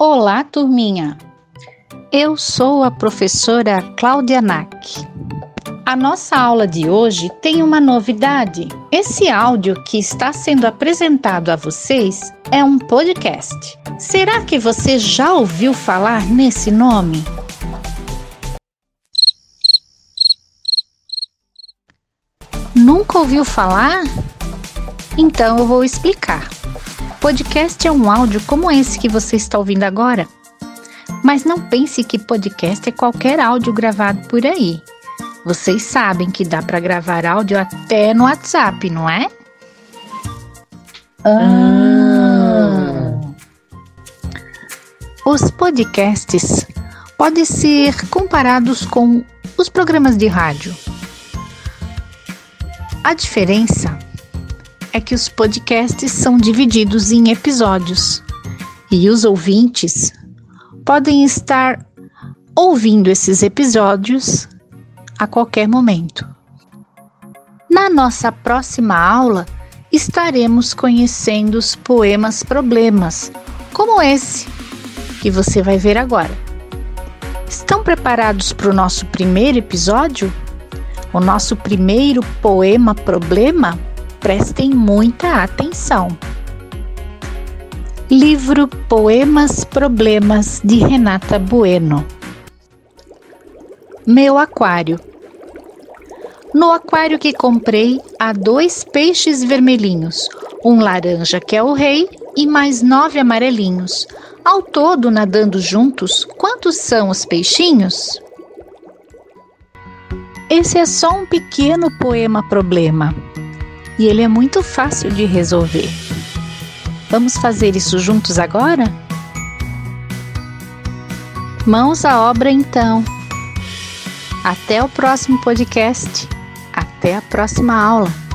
Olá, turminha! Eu sou a professora Cláudia Nack. A nossa aula de hoje tem uma novidade. Esse áudio que está sendo apresentado a vocês é um podcast. Será que você já ouviu falar nesse nome? Nunca ouviu falar? Então eu vou explicar. Podcast é um áudio como esse que você está ouvindo agora. Mas não pense que podcast é qualquer áudio gravado por aí. Vocês sabem que dá para gravar áudio até no WhatsApp, não é? Ah. Os podcasts podem ser comparados com os programas de rádio. A diferença é que os podcasts são divididos em episódios e os ouvintes podem estar ouvindo esses episódios a qualquer momento. Na nossa próxima aula, estaremos conhecendo os poemas problemas, como esse que você vai ver agora. Estão preparados para o nosso primeiro episódio? O nosso primeiro poema problema? Prestem muita atenção. Livro Poemas Problemas de Renata Bueno. Meu aquário. No aquário que comprei há dois peixes vermelhinhos, um laranja que é o rei e mais nove amarelinhos. Ao todo, nadando juntos, quantos são os peixinhos? Esse é só um pequeno poema problema e ele é muito fácil de resolver. Vamos fazer isso juntos agora? Mãos à obra então. Até o próximo podcast. Até a próxima aula.